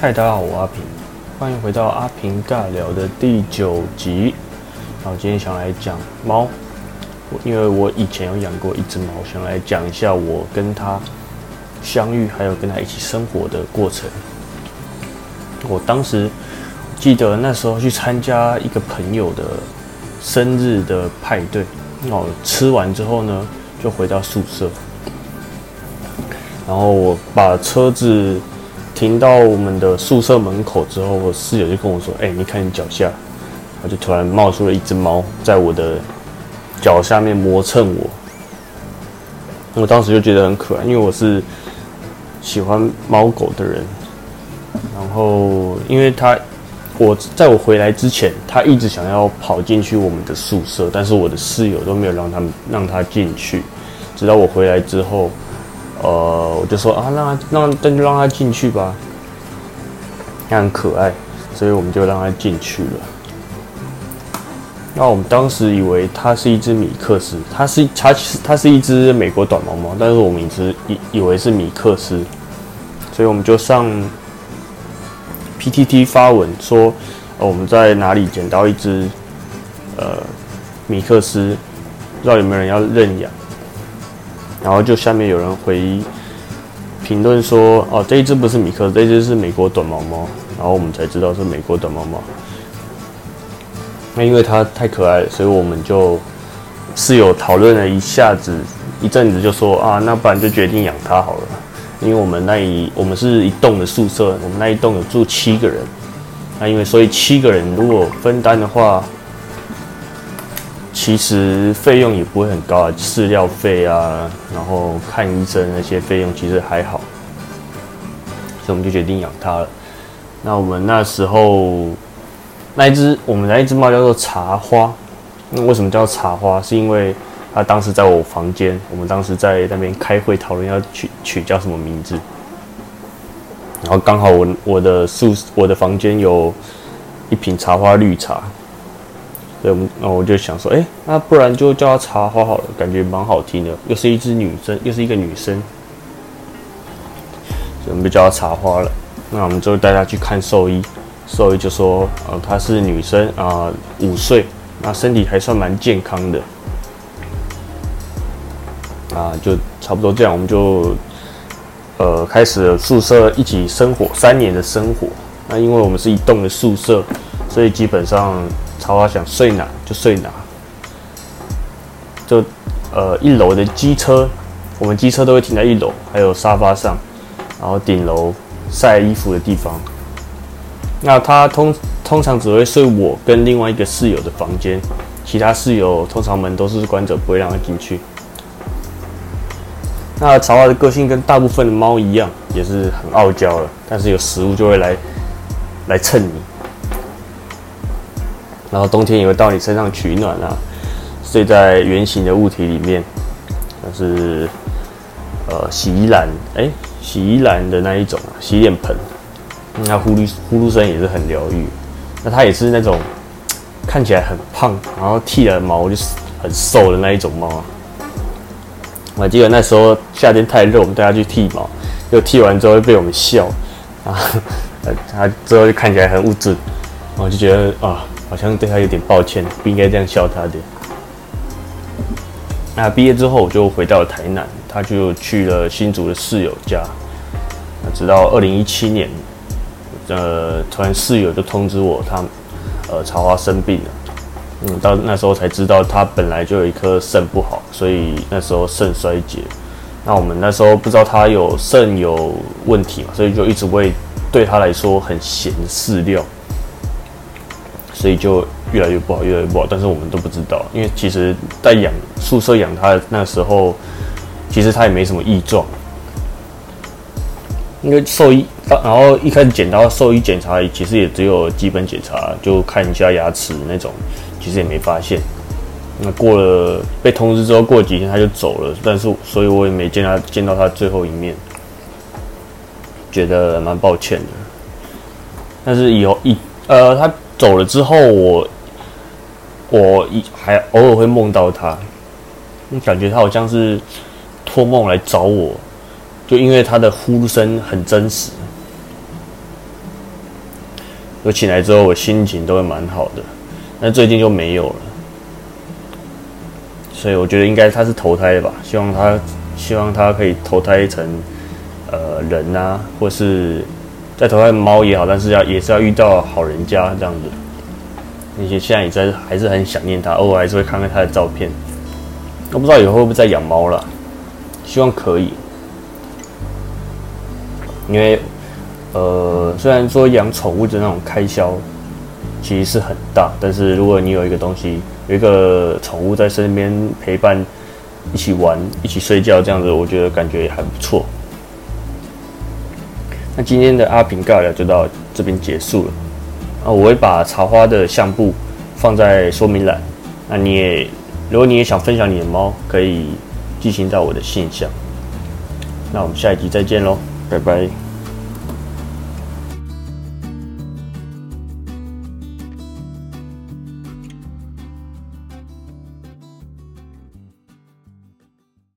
嗨，大家好，我阿平，欢迎回到阿平尬聊的第九集。然后今天想来讲猫，因为我以前有养过一只猫，想来讲一下我跟它相遇，还有跟它一起生活的过程。我当时记得那时候去参加一个朋友的生日的派对，哦，吃完之后呢，就回到宿舍，然后我把车子停到我们的宿舍门口之后，我室友就跟我说：“哎、你看你脚下。”他就突然冒出了一只猫，在我的脚下面磨蹭我。我当时就觉得很可爱，因为我是喜欢猫狗的人。然后，因为它，我在我回来之前，它一直想要跑进去我们的宿舍，但是我的室友都没有让他们让它进去。直到我回来之后，呃，我就说啊，让它让那就让他进去吧，他很可爱，所以我们就让他进去了。那我们当时以为它是一只米克斯，它是它它是一只美国短毛猫，但是我们一直以以为是米克斯，所以我们就上 PTT 发文说，呃，我们在哪里捡到一只呃米克斯，不知道有没有人要认养，然后就下面有人回评论说，哦，这一只不是米克，这一只是美国短毛猫，然后我们才知道是美国短毛猫。那因为它太可爱了，所以我们就室友讨论了一下子，一阵子就说啊，那不然就决定养它好了。因为我们那一我们是一栋的宿舍，我们那一栋有住七个人，那因为所以七个人如果分担的话，其实费用也不会很高啊，饲料费啊，然后看医生那些费用其实还好，所以我们就决定养它了。那我们那时候。那一只我们那一只猫叫做茶花，那为什么叫茶花？是因为它当时在我房间，我们当时在那边开会讨论要取取叫什么名字，然后刚好我我的宿我的房间有一瓶茶花绿茶，对我们那我就想说，哎、那不然就叫她茶花好了，感觉蛮好听的，又是一只女生，又是一个女生，所以我们就叫她茶花了。那我们就带她去看兽医。兽医就说，呃，她是女生啊，五、岁，那身体还算蛮健康的，啊，就差不多这样，我们就呃开始了宿舍一起生活三年的生活。那因为我们是一栋的宿舍，所以基本上茶花想睡哪就睡哪，就呃一楼的机车，我们机车都会停在一楼，还有沙发上，然后顶楼晒衣服的地方。那他通通常只会睡我跟另外一个室友的房间，其他室友通常门都是关着，不会让他进去。那茶花的个性跟大部分的猫一样，也是很傲娇的，但是有食物就会来来蹭你，然后冬天也会到你身上取暖啊，睡在圆形的物体里面，像是呃洗衣篮，哎、洗衣篮的那一种洗脸盆。那呼噜呼噜声也是很疗愈。那它也是那种看起来很胖，然后剃了毛就是很瘦的那一种猫啊。我记得那时候夏天太热，我们带它去剃毛，就剃完之后会被我们笑啊，呃 它之后就看起来很物质，我就觉得啊，好像对他有点抱歉，不应该这样笑他的。那毕业之后我就回到了台南，他就去了新竹的室友家。那直到二零一七年。呃，突然室友就通知我，他呃茶花生病了。嗯，到那时候才知道他本来就有一颗肾不好，所以那时候肾衰竭。那我们那时候不知道他有肾有问题嘛，所以就一直喂对他来说很咸的饲料，所以就越来越不好，越来越不好。但是我们都不知道，因为其实在养宿舍养它那时候，其实它也没什么异状。因为兽医，然后一开始检到兽医检查，其实也只有基本检查，就看一下牙齿那种，其实也没发现。那过了被通知之后，过几天他就走了，但是所以我也没见他见到他最后一面，觉得蛮抱歉的。但是以后一呃他走了之后，我我一还偶尔会梦到他，感觉他好像是托梦来找我。就因为他的呼声很真实，我醒来之后，我心情都会蛮好的。那最近就没有了，所以我觉得应该他是投胎吧。希望他，希望他可以投胎成呃人啊，或是再投胎猫也好，但是要也是要遇到好人家这样子。那些现在也在还是很想念它，偶尔还是会看看它的照片。我不知道以后会不会再养猫了，希望可以，因为。呃，虽然说养宠物的那种开销其实是很大，但是如果你有一个东西，有一个宠物在身边陪伴，一起玩，一起睡觉，这样子，我觉得感觉也还不错。那今天的阿平尬聊就到这边结束了。啊，我会把茶花的相簿放在说明栏。那你也，如果你也想分享你的猫，可以寄信到我的信箱。那我们下一集再见喽，拜拜。